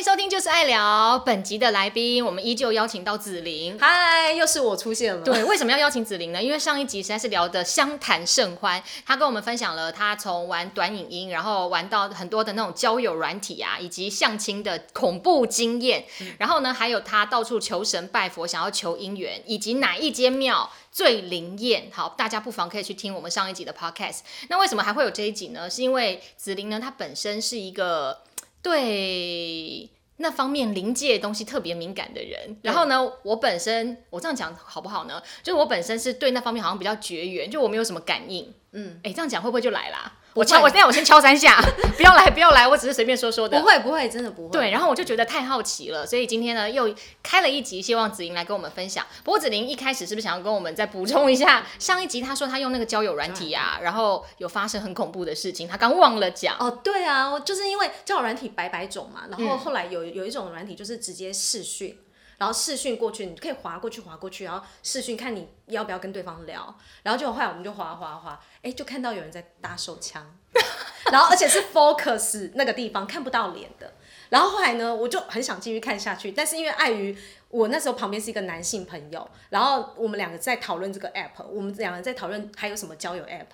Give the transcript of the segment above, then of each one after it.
迎收听，就是爱聊。本集的来宾，我们依旧邀请到紫菱。嗨，又是我出现了。对，为什么要邀请紫菱呢？因为上一集实在是聊得相谈甚欢，他跟我们分享了他从玩短影音，然后玩到很多的那种交友软体啊，以及相亲的恐怖经验。然后呢，还有他到处求神拜佛，想要求姻缘，以及哪一间庙最灵验。好，大家不妨可以去听我们上一集的 podcast。那为什么还会有这一集呢？是因为紫菱呢，她本身是一个。对那方面临界东西特别敏感的人，然后呢，我本身我这样讲好不好呢？就是我本身是对那方面好像比较绝缘，就我没有什么感应。嗯，哎，这样讲会不会就来啦？我敲，我现在我先敲三下，不要来，不要来，我只是随便说说的。不会，不会，真的不会。对，然后我就觉得太好奇了，所以今天呢又开了一集，希望子玲来跟我们分享。不过子玲一开始是不是想要跟我们再补充一下？上一集他说他用那个交友软体啊，然后有发生很恐怖的事情，他刚忘了讲。哦，对啊，就是因为交友软体百百种嘛，然后后来有有一种软体就是直接视讯。然后视讯过去，你可以划过去，划过去，然后视讯看你要不要跟对方聊，然后就后来我们就划划划，哎，就看到有人在打手枪，然后而且是 focus 那个地方看不到脸的，然后后来呢，我就很想继续看下去，但是因为碍于。我那时候旁边是一个男性朋友，然后我们两个在讨论这个 app，我们两个在讨论还有什么交友 app，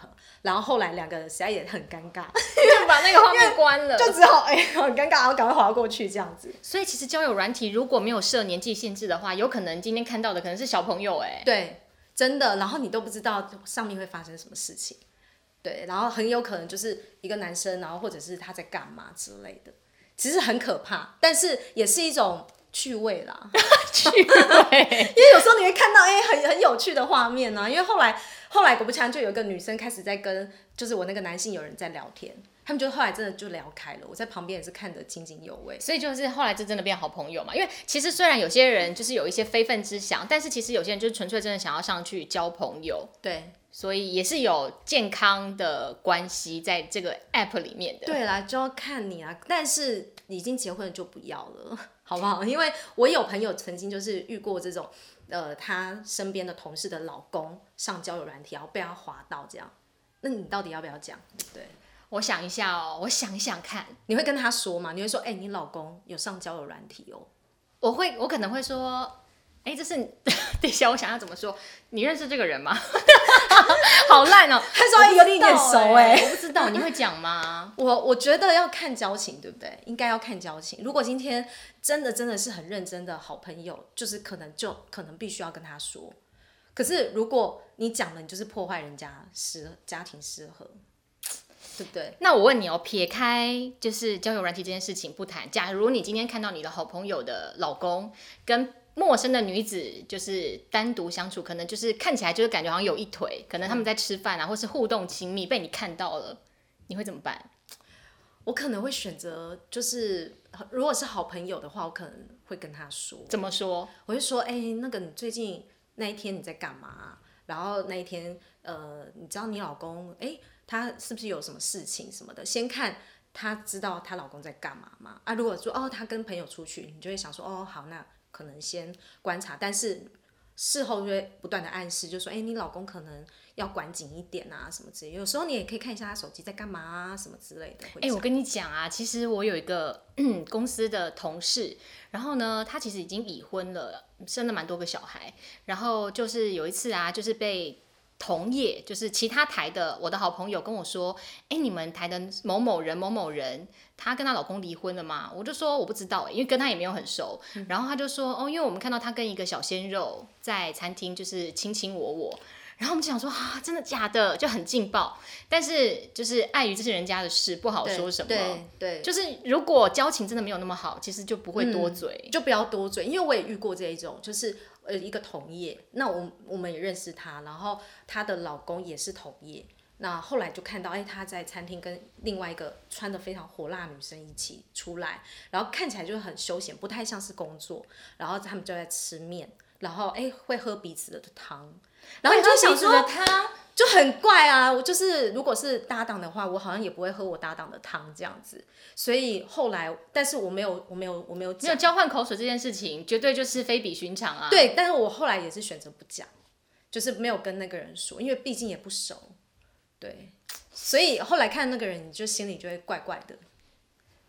然后后来两个人实在也很尴尬，就 把那个画面关了，就只好哎很尴尬，然后赶快划过去这样子。所以其实交友软体如果没有设年纪限制的话，有可能今天看到的可能是小朋友哎。对，真的，然后你都不知道上面会发生什么事情，对，然后很有可能就是一个男生，然后或者是他在干嘛之类的，其实很可怕，但是也是一种。趣味啦，趣味，因为有时候你会看到哎很很有趣的画面呢。因为后来后来果不其然，就有一个女生开始在跟就是我那个男性友人在聊天，他们就后来真的就聊开了。我在旁边也是看得津津有味，所以就是后来就真的变好朋友嘛。因为其实虽然有些人就是有一些非分之想，但是其实有些人就是纯粹真的想要上去交朋友，对，所以也是有健康的关系在这个 app 里面的。对啦，就要看你啊，但是已经结婚了就不要了。好不好？因为我有朋友曾经就是遇过这种，呃，他身边的同事的老公上交友软体，然后被他划到这样，那你到底要不要讲？对，我想一下哦，我想一想看，你会跟他说吗？你会说，哎，你老公有上交友软体哦？我会，我可能会说。哎，这是 等一下，我想要怎么说？你认识这个人吗？好烂哦！他说有点眼熟哎，我不知道，你会讲吗？我我觉得要看交情，对不对？应该要看交情。如果今天真的真的是很认真的好朋友，就是可能就可能必须要跟他说。可是如果你讲了，你就是破坏人家适家庭适合，对不对？那我问你哦，撇开就是交友软体这件事情不谈，假如你今天看到你的好朋友的老公跟陌生的女子就是单独相处，可能就是看起来就是感觉好像有一腿，可能他们在吃饭啊，或是互动亲密，被你看到了，你会怎么办？我可能会选择，就是如果是好朋友的话，我可能会跟他说。怎么说？我就说，哎，那个你最近那一天你在干嘛？然后那一天，呃，你知道你老公，哎，他是不是有什么事情什么的？先看他知道她老公在干嘛吗？啊，如果说哦，他跟朋友出去，你就会想说，哦，好，那。可能先观察，但是事后就会不断的暗示，就说：“哎，你老公可能要管紧一点啊，什么之类。”有时候你也可以看一下他手机在干嘛啊，什么之类的。哎，我跟你讲啊，其实我有一个公司的同事，然后呢，他其实已经已婚了，生了蛮多个小孩，然后就是有一次啊，就是被。同业就是其他台的，我的好朋友跟我说：“哎，你们台的某某人某某人，她跟她老公离婚了吗？”我就说我不知道，因为跟她也没有很熟。然后他就说：“哦，因为我们看到她跟一个小鲜肉在餐厅就是卿卿我我。”然后我们就想说：“啊，真的假的？”就很劲爆。但是就是碍于这是人家的事，不好说什么。对对，就是如果交情真的没有那么好，其实就不会多嘴，就不要多嘴。因为我也遇过这一种，就是。呃，一个同业，那我我们也认识她，然后她的老公也是同业，那后来就看到，哎，她在餐厅跟另外一个穿的非常火辣女生一起出来，然后看起来就很休闲，不太像是工作，然后他们就在吃面，然后哎会喝彼此的汤，然后你就想说他。就很怪啊！我就是如果是搭档的话，我好像也不会喝我搭档的汤这样子。所以后来，但是我没有，我没有，我没有没有交换口水这件事情，绝对就是非比寻常啊。对，但是我后来也是选择不讲，就是没有跟那个人说，因为毕竟也不熟。对，所以后来看那个人，你就心里就会怪怪的。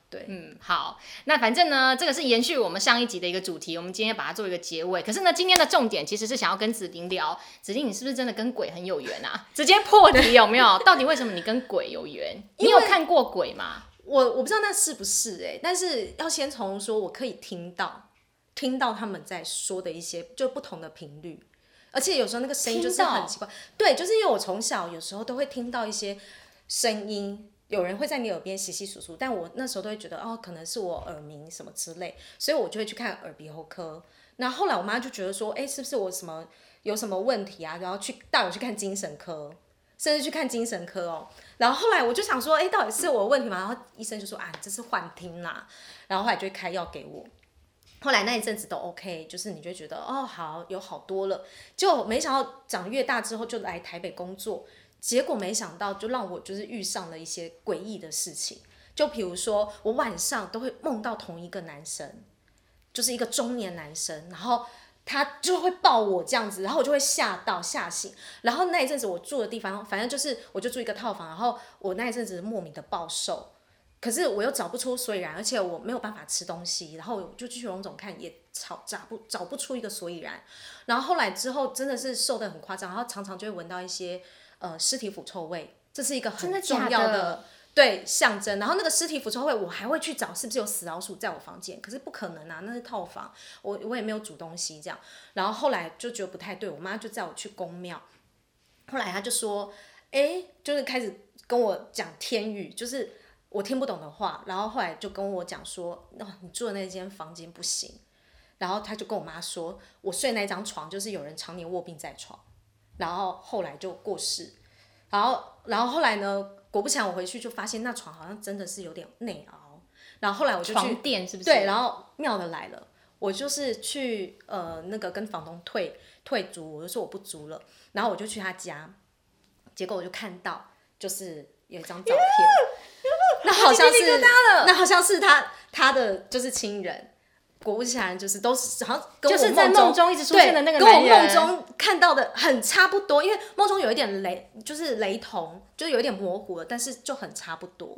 对，嗯，好，那反正呢，这个是延续我们上一集的一个主题，我们今天把它做一个结尾。可是呢，今天的重点其实是想要跟子玲聊，子玲你是不是真的跟鬼很有缘啊？直接破题有没有？到底为什么你跟鬼有缘？你有看过鬼吗？我我不知道那是不是哎、但是要先从说我可以听到，听到他们在说的一些就不同的频率，而且有时候那个声音就是很奇怪，对，就是因为我从小有时候都会听到一些声音。有人会在你耳边稀稀疏疏，但我那时候都会觉得哦，可能是我耳鸣什么之类，所以我就会去看耳鼻喉科。那后来我妈就觉得说，哎、是不是我什么有什么问题啊？然后去带我去看精神科，甚至去看精神科哦。然后后来我就想说，哎、到底是我问题吗？然后医生就说啊，这是幻听啦。然后后来就会开药给我。后来那一阵子都 OK，就是你就觉得哦好有好多了，就没想到长越大之后就来台北工作，结果没想到就让我就是遇上了一些诡异的事情，就比如说我晚上都会梦到同一个男生，就是一个中年男生，然后他就会抱我这样子，然后我就会吓到吓醒。然后那一阵子我住的地方，反正就是我就住一个套房，然后我那一阵子莫名的暴瘦，可是我又找不出所以然，而且我没有办法吃东西，然后我就去荣总看也找找不找不出一个所以然。然后后来之后真的是瘦的很夸张，然后常常就会闻到一些呃尸体腐臭味，这是一个很重要的对象征。然后那个尸体腐臭味，我还会去找是不是有死老鼠在我房间，可是不可能啊，那是套房，我我也没有煮东西这样。然后后来就觉得不太对，我妈就载我去公庙，后来她就说，哎，就是开始跟我讲天语，就是我听不懂的话，然后后来就跟我讲说，哦，你住的那间房间不行。然后他就跟我妈说，我睡那张床就是有人常年卧病在床，然后后来就过世，然后然后后来呢，果不其然我回去就发现那床好像真的是有点内凹，然后后来我就去床垫是不是？对，然后妙的来了，我就是去呃那个跟房东退退租，我就说我不租了，然后我就去他家，结果我就看到就是有一张照片，那好像是那好像是他他的就是亲人。果不其然，就是都是好像跟我就是在梦梦中一直出现的那个对跟我梦中看到的很差不多，因为梦中有一点雷，就是雷同，就是有一点模糊了，但是就很差不多。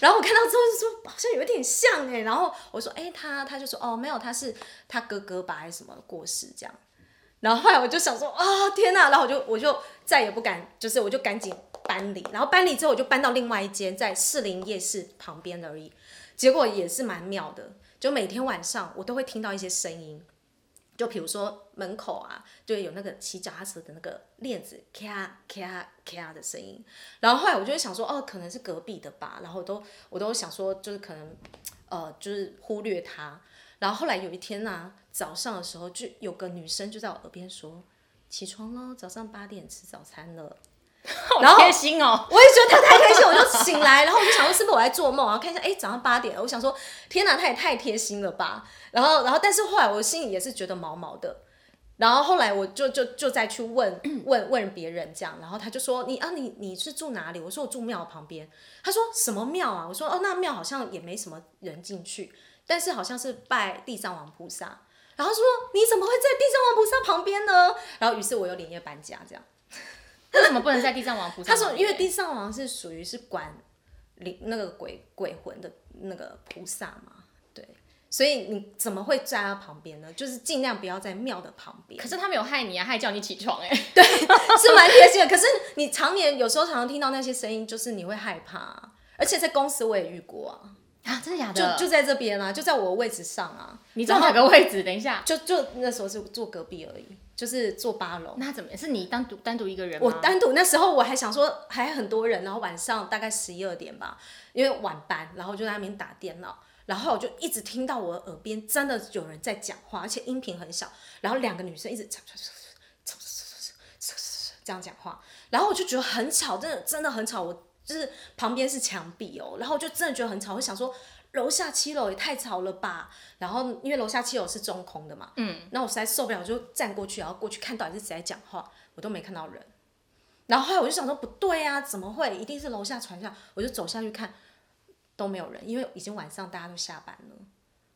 然后我看到之后就说好像有一点像哎，然后我说哎、他他就说哦没有他是他哥哥吧还是什么过世这样，然后后来我就想说啊、天哪，然后我就我就再也不敢，就是我就赶紧搬离，然后搬离之后我就搬到另外一间在士林夜市旁边而已，结果也是蛮妙的，就每天晚上我都会听到一些声音。就比如说门口啊，就有那个骑脚踏车的那个链子咔咔咔的声音，然后后来我就会想说，哦，可能是隔壁的吧，然后都我都想说，就是可能，呃，就是忽略它。然后后来有一天呢、早上的时候就有个女生就在我耳边说，起床喽，早上八点吃早餐了。然好后贴心哦。我也觉得他太贴心，我就醒来，然后我就想说是不是我在做梦，然后看一下，哎，早上八点了，我想说天哪，他也太贴心了吧。然后，然后，但是后来我心里也是觉得毛毛的。然后后来我就就就再去问 问问别人这样，然后他就说你啊你你是住哪里？我说我住庙旁边。他说什么庙啊？我说哦那庙好像也没什么人进去，但是好像是拜地藏王菩萨。然后说你怎么会在地藏王菩萨旁边呢？然后于是我又连夜搬家这样。为什么不能在地藏王菩萨他说，因为地藏王是属于是管灵那个鬼鬼魂的那个菩萨嘛，对，所以你怎么会在他旁边呢？就是尽量不要在庙的旁边，可是他没有害你啊，害叫你起床哎、对是蛮贴心的。可是你常年有时候常常听到那些声音，就是你会害怕啊、而且在公司我也遇过啊，啊，真的假的？就就在这边啊，就在我的位置上啊，你坐哪个位置？等一下，就就那时候是坐隔壁而已，就是坐八楼。那怎么是你单独单独一个人吗？我单独那时候我还想说还很多人，然后晚上大概十一二点吧，因为晚班，然后就在那边打电脑，然后我就一直听到我的耳边真的有人在讲话，而且音频很小，然后两个女生一直这样讲话，然后我就觉得很吵，真的真的很吵，我就是旁边是墙壁哦，然后我就真的觉得很吵，会想说楼下七楼也太吵了吧，然后因为楼下七楼是中空的嘛，嗯，那我实在受不了，我就站过去，然后过去看到底是谁在讲话，我都没看到人。然后后来我就想说不对啊，怎么会？一定是楼下传下，我就走下去看，都没有人，因为已经晚上大家都下班了。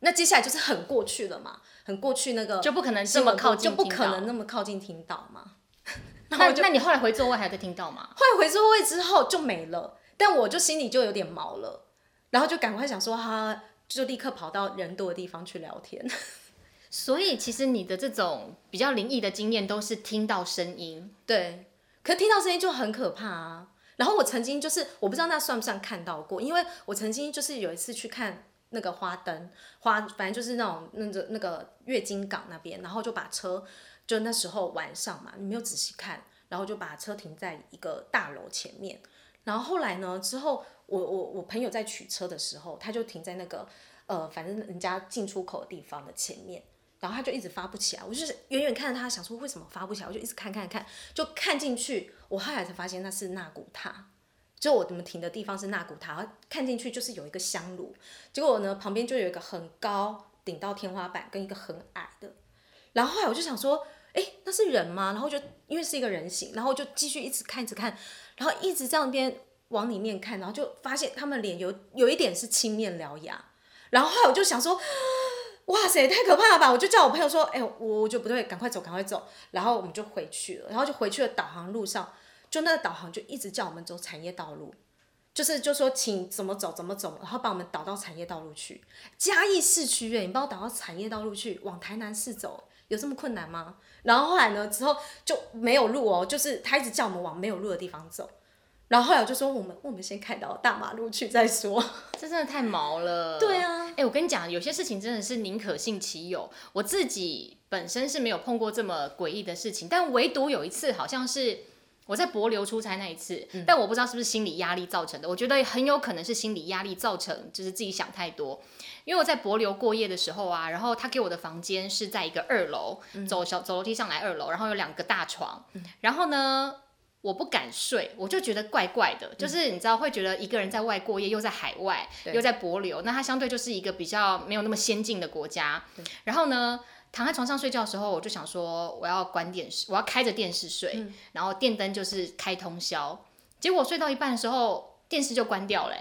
那接下来就是很过去了嘛，很过去那个就不可能这么靠近，就不可能。那么靠近听到嘛。那那你后来回座位还有在听到吗？后来回座位之后就没了，但我就心里就有点毛了，然后就赶快想说哈，就立刻跑到人多的地方去聊天。所以其实你的这种比较灵异的经验都是听到声音，对，可听到声音就很可怕啊。然后我曾经就是我不知道那算不算看到过，因为我曾经就是有一次去看那个花灯花，反正就是那种那个那个月经港那边，然后就把车就那时候晚上嘛，你没有仔细看，然后就把车停在一个大楼前面。然后后来呢，之后我我我朋友在取车的时候，他就停在那个呃，反正人家进出口的地方的前面。然后他就一直发不起来，我就是远远看着他，想说为什么发不起来，我就一直看看看，就看进去。我后来才发现那是纳古塔，就我们停的地方是纳古塔，看进去就是有一个香炉。结果呢，旁边就有一个很高顶到天花板，跟一个很矮的。然后后来我就想说，哎，那是人吗？然后就因为是一个人形，然后就继续一直看，一直看，然后一直这样边往里面看，然后就发现他们脸有有一点是青面獠牙。然后后来我就想说。哇塞，太可怕了吧！我就叫我朋友说，哎，我我就不对，赶快走，赶快走。然后我们就回去了，然后就回去了。导航路上，就那个导航就一直叫我们走产业道路，就是就说请怎么走怎么走，然后把我们导到产业道路去。嘉义市区哎，你把我导到产业道路去，往台南市走，有这么困难吗？然后后来呢，之后就没有路哦，就是他一直叫我们往没有路的地方走。然后后来我就说，我们我们先开到大马路去再说。这真的太毛了。对啊，哎，我跟你讲，有些事情真的是宁可信其有。我自己本身是没有碰过这么诡异的事情，但唯独有一次，好像是我在博流出差那一次，但我不知道是不是心理压力造成的。我觉得很有可能是心理压力造成，就是自己想太多。因为我在博流过夜的时候啊，然后他给我的房间是在一个二楼，走小走楼梯上来二楼，然后有两个大床，然后呢。我不敢睡，我就觉得怪怪的，就是你知道会觉得一个人在外过夜，又在海外，又在博流，那它相对就是一个比较没有那么先进的国家。然后呢，躺在床上睡觉的时候，我就想说我要关电视，我要开着电视睡，然后电灯就是开通宵。结果睡到一半的时候，电视就关掉了。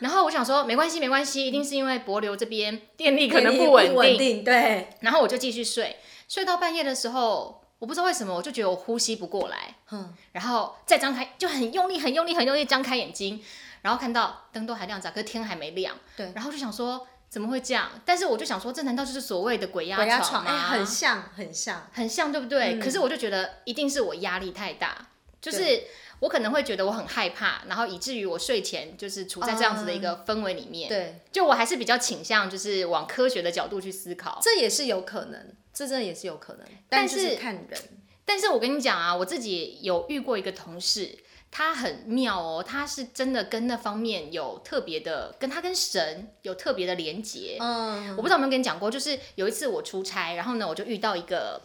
然后我想说没关系没关系，一定是因为博流这边电力可能不稳定，对。然后我就继续睡，睡到半夜的时候。我不知道为什么，我就觉得我呼吸不过来，嗯，然后再张开，就很用力、很用力、很用力张开眼睛，然后看到灯都还亮着，可是天还没亮，对，然后就想说怎么会这样？但是我就想说，这难道就是所谓的鬼压床吗？很像，很像，很像，对不对？可是我就觉得一定是我压力太大，就是我可能会觉得我很害怕，然后以至于我睡前就是处在这样子的一个氛围里面，对，就我还是比较倾向就是往科学的角度去思考，这也是有可能。这真的也是有可能，但是看人。但是我跟你讲啊，我自己有遇过一个同事，他很妙哦，他是真的跟那方面有特别的，跟他跟神有特别的连结。嗯，我不知道有没有跟你讲过，就是有一次我出差，然后呢，我就遇到一个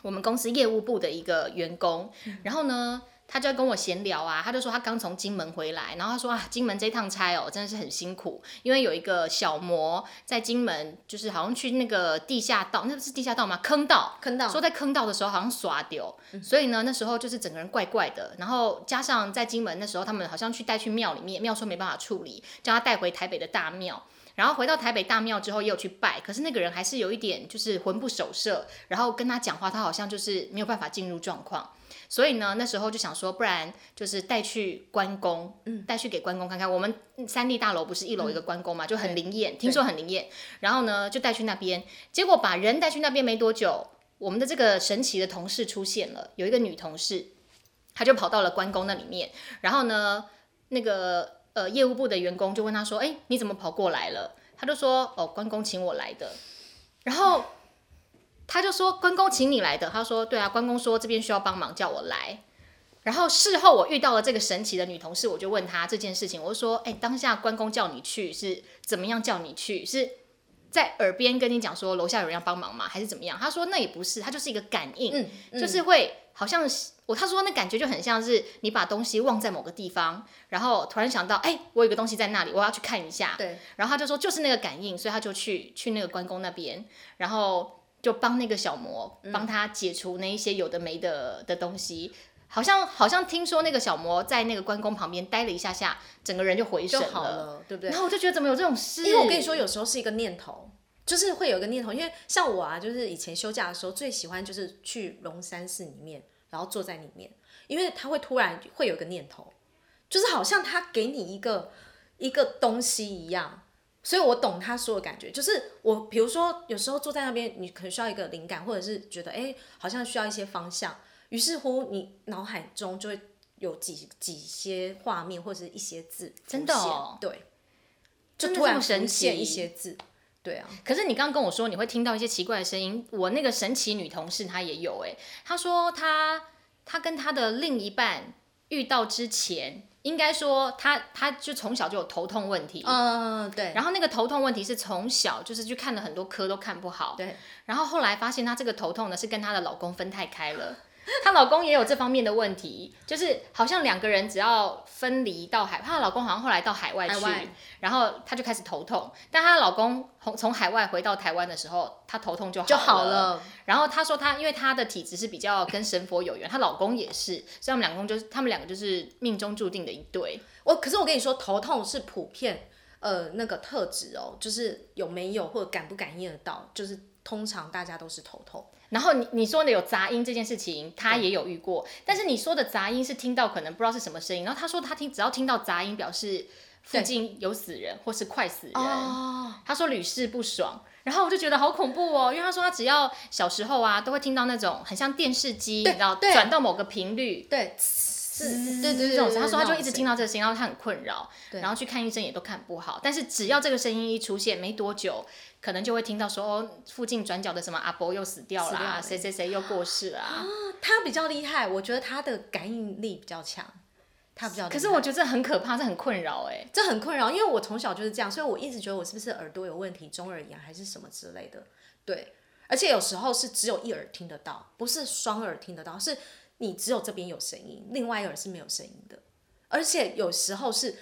我们公司业务部的一个员工，然后呢。他就在跟我闲聊啊，他就说他刚从金门回来，然后他说啊，金门这趟差哦，真的是很辛苦，因为有一个小魔在金门，就是好像去那个地下道，那不是地下道吗？坑道，坑道，说在坑道的时候好像耍丢，所以呢，那时候就是整个人怪怪的，然后加上在金门那时候他们好像去带去庙里面，庙说没办法处理，叫他带回台北的大庙，然后回到台北大庙之后也有去拜，可是那个人还是有一点就是魂不守舍，然后跟他讲话，他好像就是没有办法进入状况。所以呢，那时候就想说，不然就是带去关公，带去给关公看看。我们三立大楼不是一楼一个关公嘛，就很灵验，听说很灵验。然后呢，就带去那边，结果把人带去那边没多久，我们的这个神奇的同事出现了，有一个女同事，她就跑到了关公那里面。然后呢，那个呃业务部的员工就问他说：“哎，你怎么跑过来了？”他就说：“哦，关公请我来的。”然后。他就说关公请你来的，他说对啊，关公说这边需要帮忙，叫我来。然后事后我遇到了这个神奇的女同事，我就问他这件事情，我就说，哎，当下关公叫你去是怎么样叫你去？是在耳边跟你讲说楼下有人要帮忙吗？还是怎么样？他说那也不是，他就是一个感应，就是会好像我他说那感觉就很像是你把东西忘在某个地方，然后突然想到，哎，我有个东西在那里，我要去看一下。对，然后他就说就是那个感应，所以他就去去那个关公那边，然后。就帮那个小魔帮他解除那一些有的没的的东西，好像好像听说那个小魔在那个关公旁边待了一下下，整个人就回神了，对不对？然后我就觉得怎么有这种事？因为我跟你说，有时候是一个念头，就是会有一个念头。因为像我啊，就是以前休假的时候最喜欢就是去龙山寺里面，然后坐在里面，因为他会突然会有一个念头，就是好像他给你一个一个东西一样。所以我懂他说的感觉，就是我比如说有时候坐在那边，你可能需要一个灵感，或者是觉得哎、好像需要一些方向，于是乎你脑海中就会有几几些画面或者是一些字真的哦对，就突然浮现奇一些字，对啊，可是你刚刚跟我说你会听到一些奇怪的声音，我那个神奇女同事她也有哎、她说她她跟她的另一半遇到之前，应该说她她就从小就有头痛问题，嗯，对，然后那个头痛问题是从小就是去看了很多科都看不好，对，然后后来发现她这个头痛呢是跟她的老公分太开了。她老公也有这方面的问题，就是好像两个人只要分离到海，她老公好像后来到海外去，海外然后她就开始头痛。但她老公从从海外回到台湾的时候，她头痛就好就好了。然后她说她因为她的体质是比较跟神佛有缘，她老公也是，所以他们两公就是他们两个就是命中注定的一对。我可是我跟你说，头痛是普遍呃那个特质哦，就是有没有或者感不感应得到，就是通常大家都是头痛。然后你你说的有杂音这件事情，他也有遇过，但是你说的杂音是听到可能不知道是什么声音，然后他说他听只要听到杂音，表示附近有死人或是快死人，哦，他说屡试不爽。然后我就觉得好恐怖哦，因为他说他只要小时候啊，都会听到那种很像电视机，你知道转到某个频率，对，是，对对对，这种，他说他就一直听到这个声音，然后他很困扰，然后去看医生也都看不好。但是只要这个声音一出现，没多久，可能就会听到说，哦，附近转角的什么阿伯又死掉啦，谁谁谁又过世啦、声他比较厉害，我觉得他的感应力比较强，他比较。可是我觉得这很可怕，这很困扰哎。这很困扰，因为我从小就是这样，所以我一直觉得我是不是耳朵有问题，中耳炎还是什么之类的。对，而且有时候是只有一耳听得到，不是双耳听得到，是你只有这边有声音，另外一个人是没有声音的。而且有时候是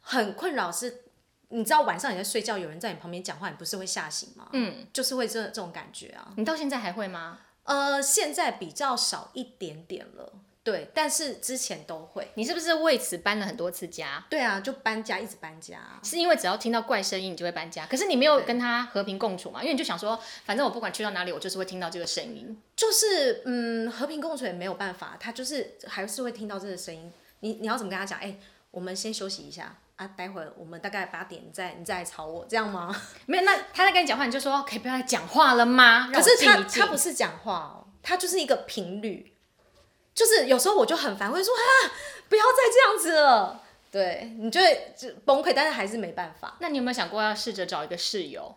很困扰，是你知道晚上你在睡觉，有人在你旁边讲话，你不是会吓醒吗？嗯，就是会这这种感觉啊。你到现在还会吗？呃，现在比较少一点点了，对，但是之前都会。你是不是为此搬了很多次家？对啊，就搬家，一直搬家。是因为只要听到怪声音，你就会搬家。可是你没有跟他和平共处嘛？因为你就想说，反正我不管去到哪里，我就是会听到这个声音。就是嗯，和平共处也没有办法，他就是还是会听到这个声音。你你要怎么跟他讲？哎、我们先休息一下啊，待会儿我们大概八点再你再来吵我，这样吗？没有，那他在跟你讲话，你就说可以不要再讲话了吗？可是他他不是讲话哦，他就是一个频率，就是有时候我就很烦，会说啊，不要再这样子了。对你就会就崩溃，但是还是没办法。那你有没有想过要试着找一个室友？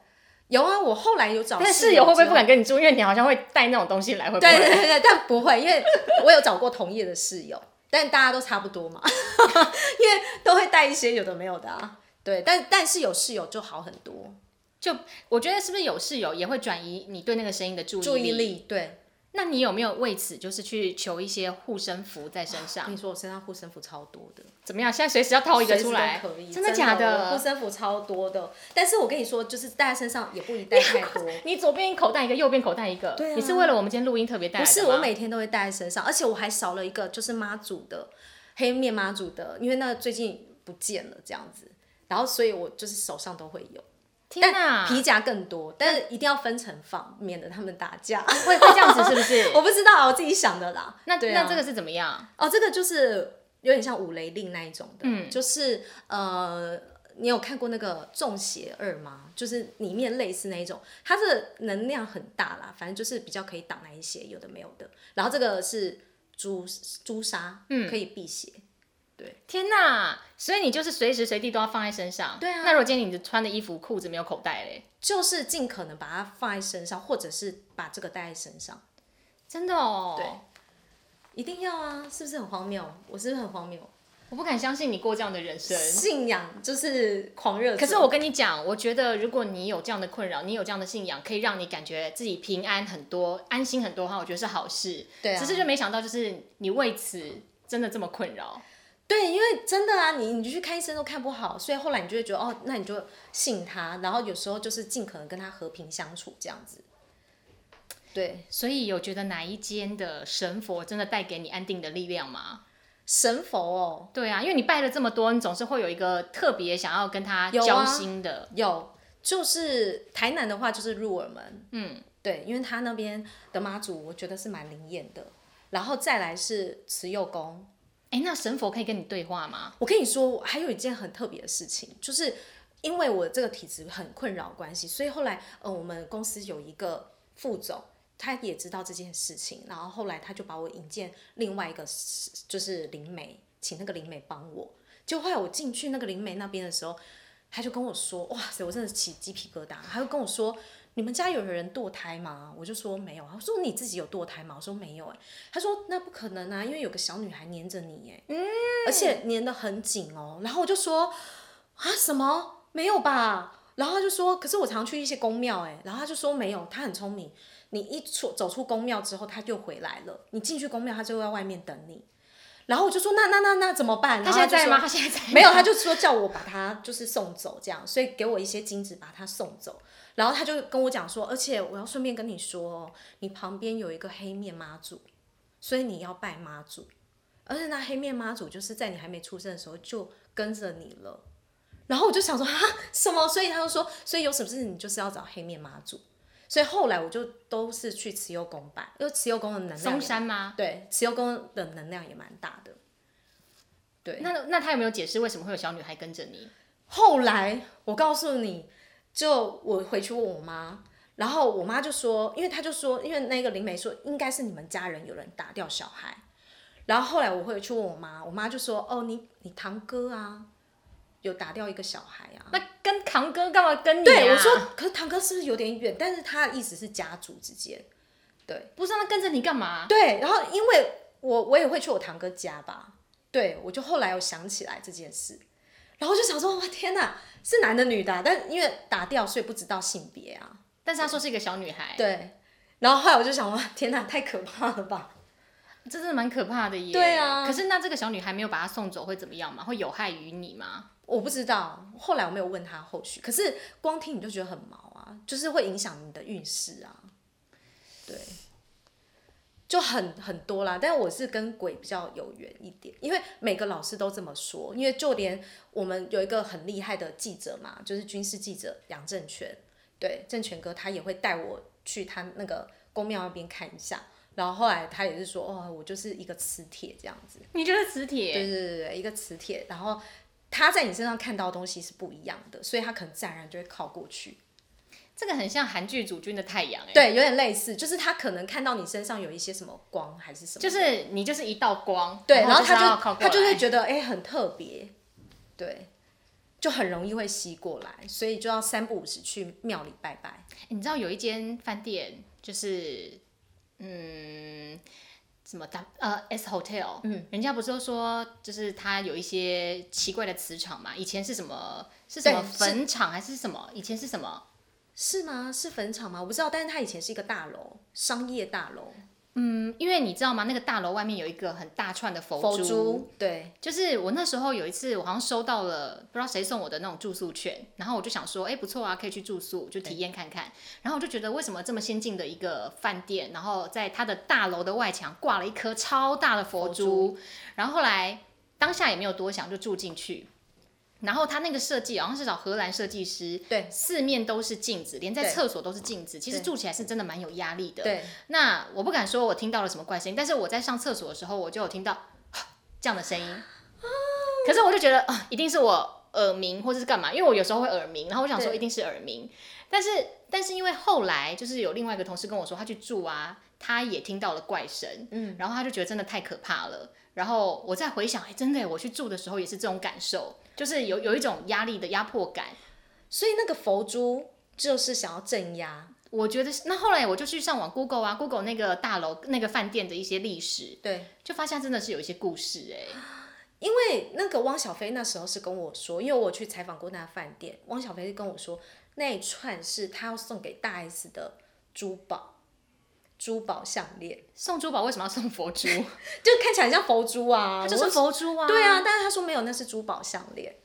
有啊，我后来有找但室友会不会不敢跟你住？因为你好像会带那种东西来，会不会？对对对对，但不会，因为我有找过同业的室友，但大家都差不多嘛，因为都会带一些有的没有的啊。对，但但是有室友就好很多，就我觉得是不是有室友也会转移你对那个声音的注意注意力对。那你有没有为此就是去求一些护身符在身跟上？你说我身上护身符超多的，怎么样？现在随时要掏一个出来可以，，真的假的护身符超多的，但是我跟你说，就是带在身上也不宜带太多。你左边口袋一个，右边口袋一个。对啊你是为了我们今天录音特别带的不是，我每天都会带在身上，而且我还少了一个，就是妈祖的黑面妈祖的，因为那最近不见了这样子，然后所以我就是手上都会有。天哪，皮夹更多，但是一定要分层放，免得他们打架。会会这样子是不是？我不知道，我自己想的啦。那、那这个是怎么样？哦，这个就是有点像五雷令那一种的，嗯，就是呃，你有看过那个中邪二吗？就是里面类似那一种，它是能量很大啦，反正就是比较可以挡那一些有的没有的。然后这个是朱朱砂，嗯，可以辟邪。天哪！所以你就是随时随地都要放在身上。对啊那如果今天你穿的衣服、裤子没有口袋嘞？就是尽可能把它放在身上，或者是把这个带在身上，真的哦。对一定要啊！是不是很荒谬？我是不是很荒谬？我不敢相信你过这样的人生。信仰就是狂热。可是我跟你讲，我觉得如果你有这样的困扰，你有这样的信仰，可以让你感觉自己平安很多、安心很多的话，我觉得是好事。对啊只是就没想到，就是你为此真的这么困扰。对，因为真的啊，你你去看医生都看不好，所以后来你就会觉得哦，那你就信他，然后有时候就是尽可能跟他和平相处这样子。对，所以有觉得哪一间的神佛真的带给你安定的力量吗？神佛哦，对啊，因为你拜了这么多，你总是会有一个特别想要跟他交心的。有，就是台南的话就是入耳门，嗯，对，因为他那边的妈祖我觉得是蛮灵验的，然后再来是慈幼宫，哎，那神佛可以跟你对话吗？我跟你说，还有一件很特别的事情，就是因为我这个体质很困扰关系，所以后来呃，我们公司有一个副总，他也知道这件事情，然后后来他就把我引荐另外一个就是灵媒，请那个灵媒帮我。就后来我进去那个灵媒那边的时候，他就跟我说：“哇塞，我真的起鸡皮疙瘩。”他就跟我说。你们家有人堕胎吗？我就说没有。他说你自己有堕胎吗？我说没有。哎，他说那不可能啊，因为有个小女孩黏着你，哎，而且黏得很紧哦。然后我就说啊什么没有吧？然后他就说，可是我常去一些宫庙，哎，然后他就说没有。他很聪明，你一出走出宫庙之后，他就回来了。你进去宫庙，他就在外面等你。然后我就说那那那那怎么办？他现在在吗？他现在在？没有，他就说叫我把他就是送走这样，所以给我一些金子把他送走。然后他就跟我讲说，而且我要顺便跟你说，你旁边有一个黑面妈祖，所以你要拜妈祖，而且那黑面妈祖就是在你还没出生的时候就跟着你了。然后我就想说啊，什么？所以他就说，所以有什么事你就是要找黑面妈祖。所以后来我就都是去慈幼宫拜，因为慈幼宫的能量。嵩山吗？对，慈幼宫的能量也蛮大的。对。那那他有没有解释为什么会有小女孩跟着你？后来我告诉你。就我回去问我妈，然后我妈就说，因为她就说，因为那个灵媒说应该是你们家人有人打掉小孩，然后后来我回去问我妈，我妈就说，哦，你你堂哥啊，有打掉一个小孩啊，那跟堂哥干嘛跟你啊？对，我说，可是堂哥是不是有点远？但是他的意思是家族之间，对，不是那跟着你干嘛？对，然后因为我我也会去我堂哥家吧，对我就后来我想起来这件事。然后就想说，哇天哪，是男的女的？但因为打掉，所以不知道性别啊。但是他说是一个小女孩。对。然后后来我就想，哇天哪，太可怕了吧？这真的蛮可怕的耶。对啊。可是那这个小女孩没有把她送走会怎么样吗？会有害于你吗？我不知道，后来我没有问她后续。可是光听你就觉得很毛啊，就是会影响你的运势啊。对。就很很多啦，但我是跟鬼比较有缘一点，因为每个老师都这么说，因为就连我们有一个很厉害的记者嘛，就是军事记者杨正全，对正权哥他也会带我去他那个宫庙那边看一下，然后后来他也是说，哦，我就是一个磁铁这样子，你就是磁铁，对对对对，一个磁铁，然后他在你身上看到的东西是不一样的，所以他可能自然而然就会靠过去。这个很像韩剧主君的太阳，哎，对，有点类似，就是他可能看到你身上有一些什么光，还是什么，就是你就是一道光，对，然后他就他就会觉得哎很特别，对，就很容易会吸过来，所以就要三不五时去庙里拜拜。你知道有一间饭店，就是嗯，什么大呃 S Hotel，嗯，人家不是都说就是它有一些奇怪的磁场嘛？以前是什么？是什么坟场还是什么？以前是什么？是吗？是坟场吗？我不知道，但是它以前是一个大楼，商业大楼。嗯，因为你知道吗？那个大楼外面有一个很大串的佛珠。对。就是我那时候有一次，我好像收到了不知道谁送我的那种住宿券，然后我就想说，哎，不错啊，可以去住宿，就体验看看。然后我就觉得，为什么这么先进的一个饭店，然后在它的大楼的外墙挂了一颗超大的佛珠？然后后来当下也没有多想，就住进去。然后他那个设计好像是找荷兰设计师，对，四面都是镜子，连在厕所都是镜子，其实住起来是真的蛮有压力的。对，那我不敢说我听到了什么怪声音，但是我在上厕所的时候，我就有听到这样的声音。可是我就觉得啊，一定是我耳鸣或者是干嘛，因为我有时候会耳鸣，然后我想说一定是耳鸣。但是但是因为后来就是有另外一个同事跟我说，他去住啊，他也听到了怪声，嗯，然后他就觉得真的太可怕了。然后我再回想，哎，真的，我去住的时候也是这种感受。就是有有一种压力的压迫感，所以那个佛珠就是想要镇压。我觉得。那后来我就去上网 Google 啊，Google 那个大楼那个饭店的一些历史，对，就发现真的是有一些故事哎。因为那个汪小菲那时候是跟我说，因为我去采访过那个饭店，汪小菲跟我说那一串是他要送给大 S 的珠宝。珠宝项链送珠宝为什么要送佛珠？就看起来像佛珠啊，就是佛珠啊。对啊，但是他说没有，那是珠宝项链。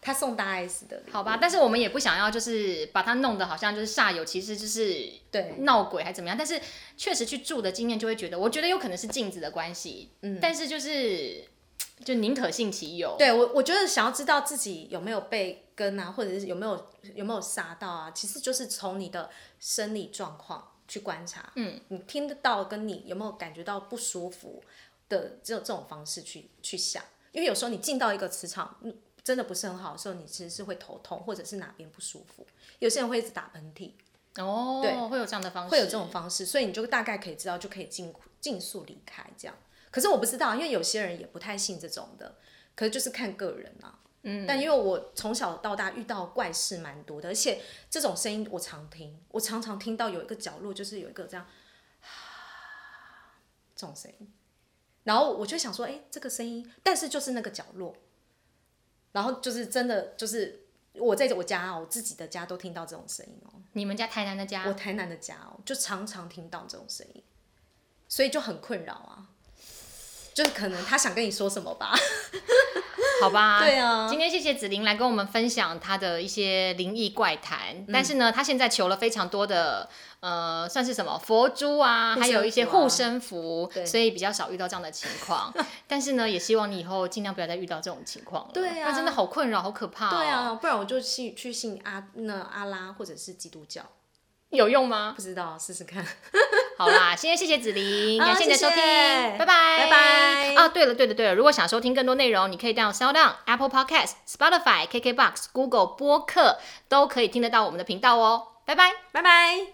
他送大 S 的。好吧，但是我们也不想要，就是把它弄得好像就是煞有其事，就是对闹鬼还怎么样。但是确实去住的经验就会觉得，我觉得有可能是镜子的关系。嗯，但是就是就宁可信其有。对我，我觉得想要知道自己有没有被跟啊，或者是有没有有没有杀到啊，其实就是从你的生理状况。去观察，嗯，你听得到跟你有没有感觉到不舒服，的这种这种方式去去想，因为有时候你进到一个磁场，嗯，真的不是很好的时候，你其实是会头痛，或者是哪边不舒服。有些人会一直打喷嚏，哦，对会有这样的方式，会有这种方式，所以你就大概可以知道，就可以尽尽速离开这样。可是我不知道，因为有些人也不太信这种的，可是就是看个人啊。嗯，但因为我从小到大遇到怪事蛮多的，而且这种声音我常听，我常常听到有一个角落就是有一个这样，这种声音，然后我就想说，哎、这个声音，但是就是那个角落，然后就是真的就是我在我家哦，我自己的家都听到这种声音哦。你们家台南的家我台南的家哦，就常常听到这种声音，所以就很困扰啊。就是可能他想跟你说什么吧？好吧，对啊。今天谢谢子琳来跟我们分享她的一些灵异怪谈，嗯。但是呢，她现在求了非常多的呃，算是什么佛珠啊，还有一些护身符，对。所以比较少遇到这样的情况。但是呢，也希望你以后尽量不要再遇到这种情况了。对啊。那真的好困扰，好可怕、哦。对，啊，不然我就信去信阿那阿拉或者是基督教，有用吗？不知道试试看。好啦，今天谢谢子琳，感谢你的收听，谢谢拜拜，拜拜啊，对了，对了，对了，如果想收听更多内容，你可以到 Sound On、Apple Podcast、Spotify、KKBox、Google 播客都可以听得到我们的频道哦，拜拜。拜拜。